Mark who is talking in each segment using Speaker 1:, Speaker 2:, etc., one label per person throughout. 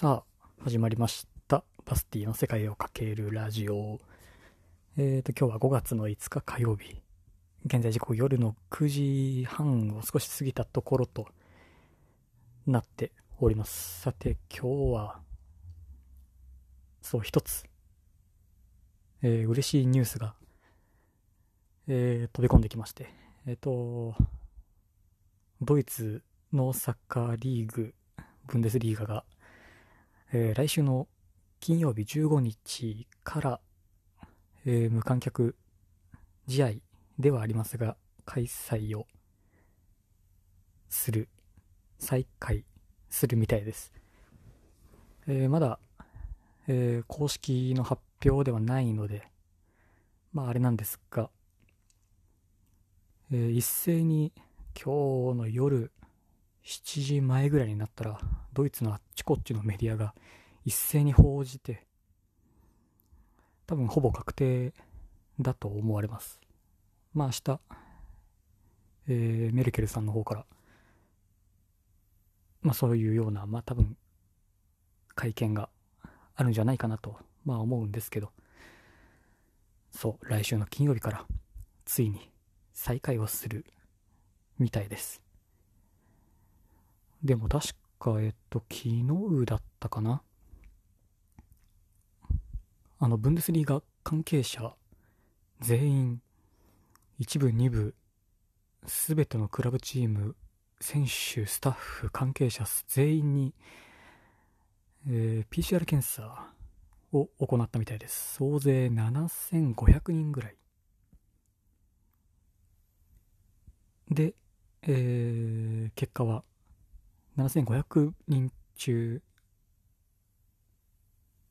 Speaker 1: さあ、始まりました。バスティの世界をかけるラジオ。えーと、今日は5月の5日火曜日。現在時刻夜の9時半を少し過ぎたところとなっております。さて、今日は、そう、一つ、えー嬉しいニュースが、えー飛び込んできまして、えっ、と、ドイツのサッカーリーグ、ブンデスリーガが、えー来週の金曜日15日から、えー無観客試合ではありますが、開催をする、再開するみたいです。えーまだ、えー公式の発表ではないので、まああれなんですが、えー一斉に今日の夜7時前ぐらいになったら、ドイツのあっちこっちのメディアが一斉に報じて、多分ほぼ確定だと思われます。まあ明日、えーメルケルさんの方から、まあそういうような、まあ多分、会見があるんじゃないかなと、まあ思うんですけど、そう、来週の金曜日から、ついに再開をするみたいです。でも確か、えっと、昨日だったかなあの、ブンデスリーガ関係者全員、一部、二部、すべてのクラブチーム、選手、スタッフ、関係者全員に、えー PCR 検査を行ったみたいです。総勢7500人ぐらい。で、えー結果は7500人中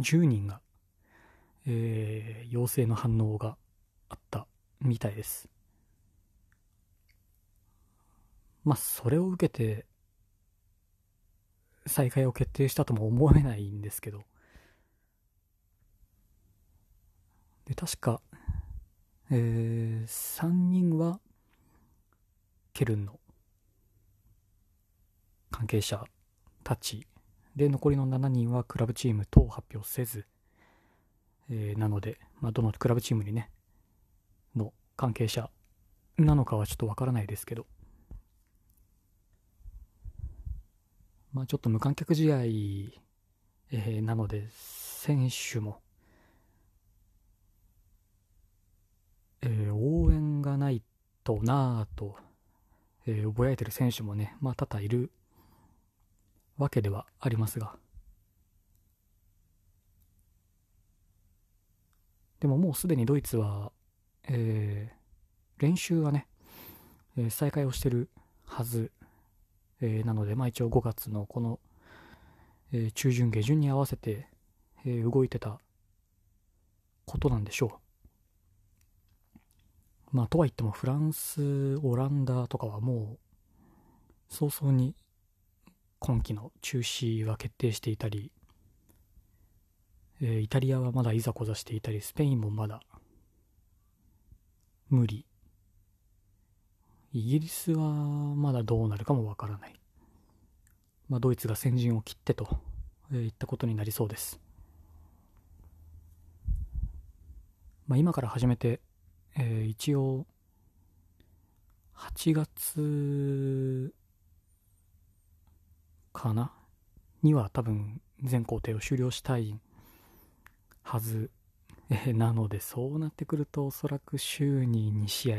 Speaker 1: 10人が、えー陽性の反応があったみたいです。まあ、それを受けて、再開を決定したとも思えないんですけど。で、確か、えー、3人は、ケルンの関係者たちで残りの7人はクラブチーム等発表せず、えーなので、まあ、どのクラブチームにねの関係者なのかはちょっとわからないですけど。まあちょっと無観客試合、えーなので選手も、えー応援がないとなぁとえー、ぼやいてる選手もね、まあ、多々いるわけではありますが。でももうすでにドイツは、えー練習はね、えー再開をしてるはず、えーなので、まあ一応5月のこの、えー中旬下旬に合わせて、えー動いてたことなんでしょう。まあ、とは言ってもフランス、オランダとかはもう早々に今季の中止は決定していたり、えーイタリアはまだいざこざしていたり、スペインもまだ無理。イギリスはまだどうなるかもわからない。まあ、ドイツが先陣を切ってと、えーいったことになりそうです。まあ、今から始めてえー一応、8月かな？には多分全工程を終了したいはず、えーなのでそうなってくるとおそらく週に2試合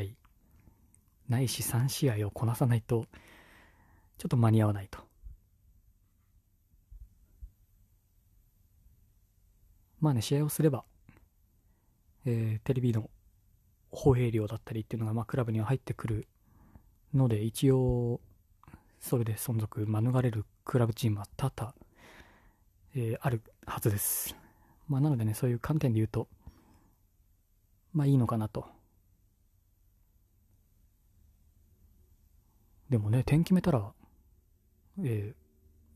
Speaker 1: ないし3試合をこなさないとちょっと間に合わないと。まあね試合をすれば、えーテレビの放映料だったりっていうのが、まあ、クラブには入ってくるので、一応、それで存続免れるクラブチームは多々、えーあるはずです。まあ、なのでね、そういう観点で言うと、まあいいのかなと。でもね、点決めたら、えー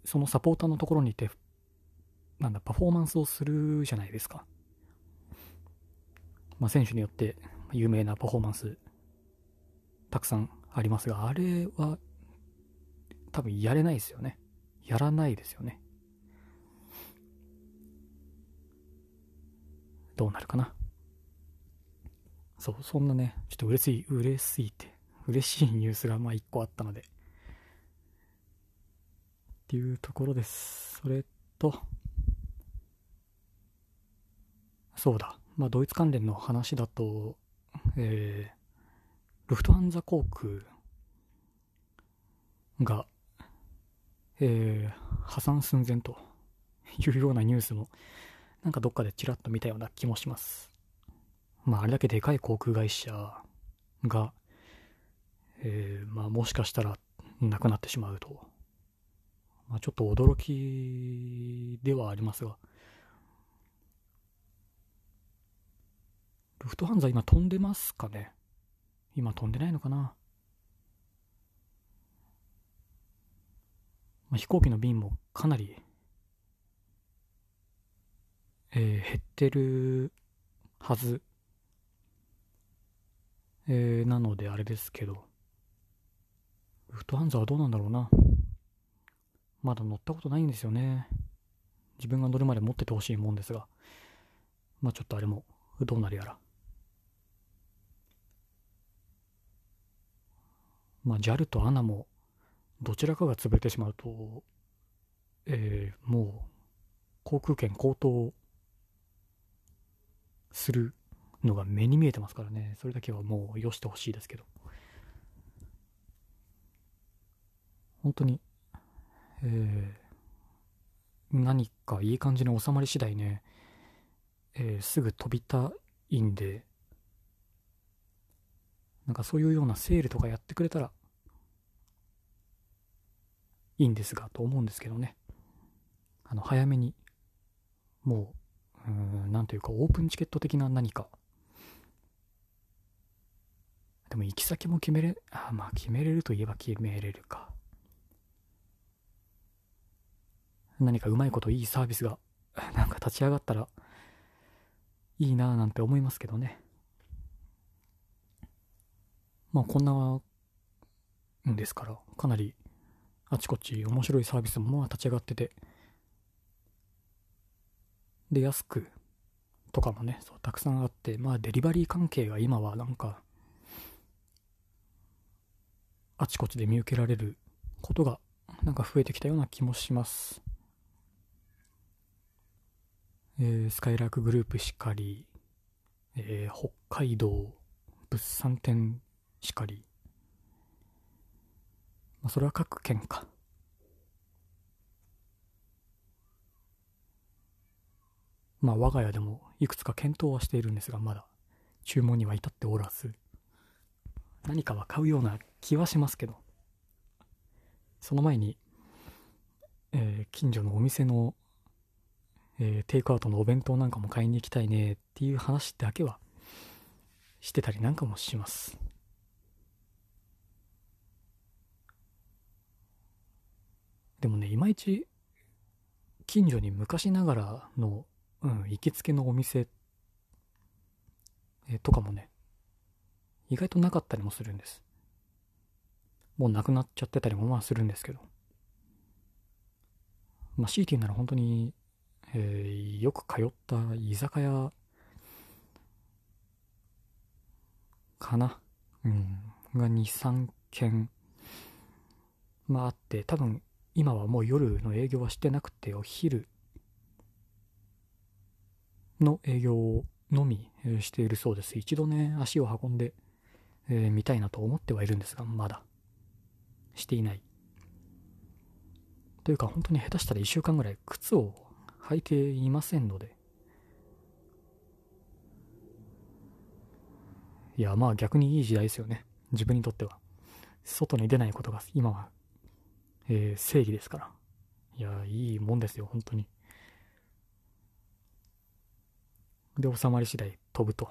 Speaker 1: そのサポーターのところにいて、なんだ、パフォーマンスをするじゃないですか。まあ、選手によって有名なパフォーマンスたくさんありますが、あれは多分やれないですよね。やらないですよね。どうなるかな。そう、そんなね、ちょっと嬉しい、嬉しいって、嬉しいニュースがまあ一個あったので、っていうところです。それと、そうだ、まあドイツ関連の話だと、えー、ルフトハンザ航空が、えー、破産寸前というようなニュースも、なんかどっかでちらっと見たような気もします。まあ、あれだけでかい航空会社が、えー、まあ、もしかしたらなくなってしまうと。まあ、ちょっと驚きではありますが。ルフトハンザ今飛んでますかね？今飛んでないのかな、まあ、飛行機の便もかなり、えー、減ってるはずえー、なのであれですけど、ルフトハンザはどうなんだろうな。まだ乗ったことないんですよね。自分が乗るまで持っててほしいもんですが、まあちょっとあれもどうなるやら。まあ JAL と ANA もどちらかが潰れてしまうと、えー、もう航空券高騰するのが目に見えてますからね、それだけはもうよしてほしいですけど。本当に、えー、何かいい感じに収まり次第ね、えー、すぐ飛びたいんで、なんかそういうようなセールとかやってくれたらいいんですが、と思うんですけどね。あの、早めに、もう、うん、なんというか、オープンチケット的な何か、でも行き先も決めれ、あまあ決めれるといえば決めれるか。何かうまいこといいサービスが、なんか立ち上がったら、いいなぁなんて思いますけどね。まあこんなんですから、かなりあちこち面白いサービスもまあ立ち上がってて、で、安くとかもね、そうたくさんあって、まあデリバリー関係が今はなんかあちこちで見受けられることがなんか増えてきたような気もします。えー、スカイラークグループしかり、えー、北海道物産展しかり、まあ、それは各県か。まあ我が家でもいくつか検討はしているんですが、まだ注文には至っておらず、何かは買うような気はしますけど、その前に、え、近所のお店の、え、テイクアウトのお弁当なんかも買いに行きたいねっていう話だけはしてたりなんかもします。でもね、いまいち近所に昔ながらの、うん、行きつけのお店、え、とかもね、意外となかったりもするんです。もうなくなっちゃってたりもまあするんですけど。まあ CT なら本当に、えー、よく通った居酒屋かな。うん。が2、3軒、まああって、多分今はもう夜の営業はしてなくて、お昼の営業のみしているそうです。一度ね、足を運んで、えー、見たいなと思ってはいるんですが、まだしていない。というか、本当に下手したら1週間ぐらい靴を履いていませんので。いや、まあ逆にいい時代ですよね。自分にとっては。外に出ないことが今は、えー、正義ですから。いや、いいもんですよ、本当に。で、収まり次第飛ぶと。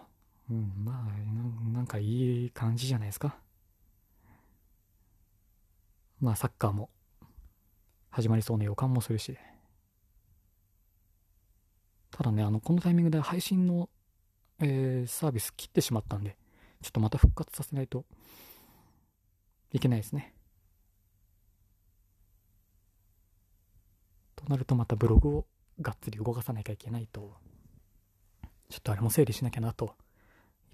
Speaker 1: うん、まあな、なんかいい感じじゃないですか。まあ、サッカーも始まりそうな予感もするし。ただね、あの、このタイミングで配信の、えー、サービス切ってしまったんで、ちょっとまた復活させないといけないですね。となるとまたブログをがっつり動かさなきゃいけないとちょっとあれも整理しなきゃなといっ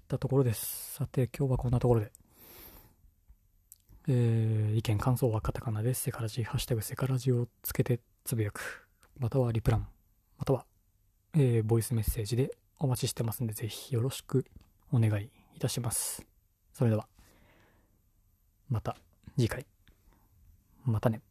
Speaker 1: たところです。さて、今日はこんなところで。えー、意見、感想はカタカナでセカラジ、ハッシュタグセカラジをつけてつぶやく。またはリプラン、または、えー、ボイスメッセージでお待ちしてますんで、ぜひよろしくお願いいたします。それでは、また次回。またね。